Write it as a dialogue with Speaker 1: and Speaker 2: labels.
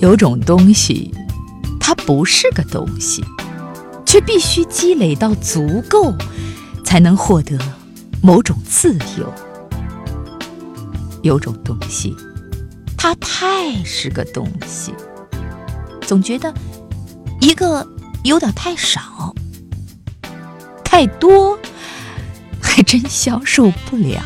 Speaker 1: 有种东西它不是个东西却必须积累到足够才能获得某种自由。有种东西它太是个东西总觉得一个有点太少太多还真消受不了。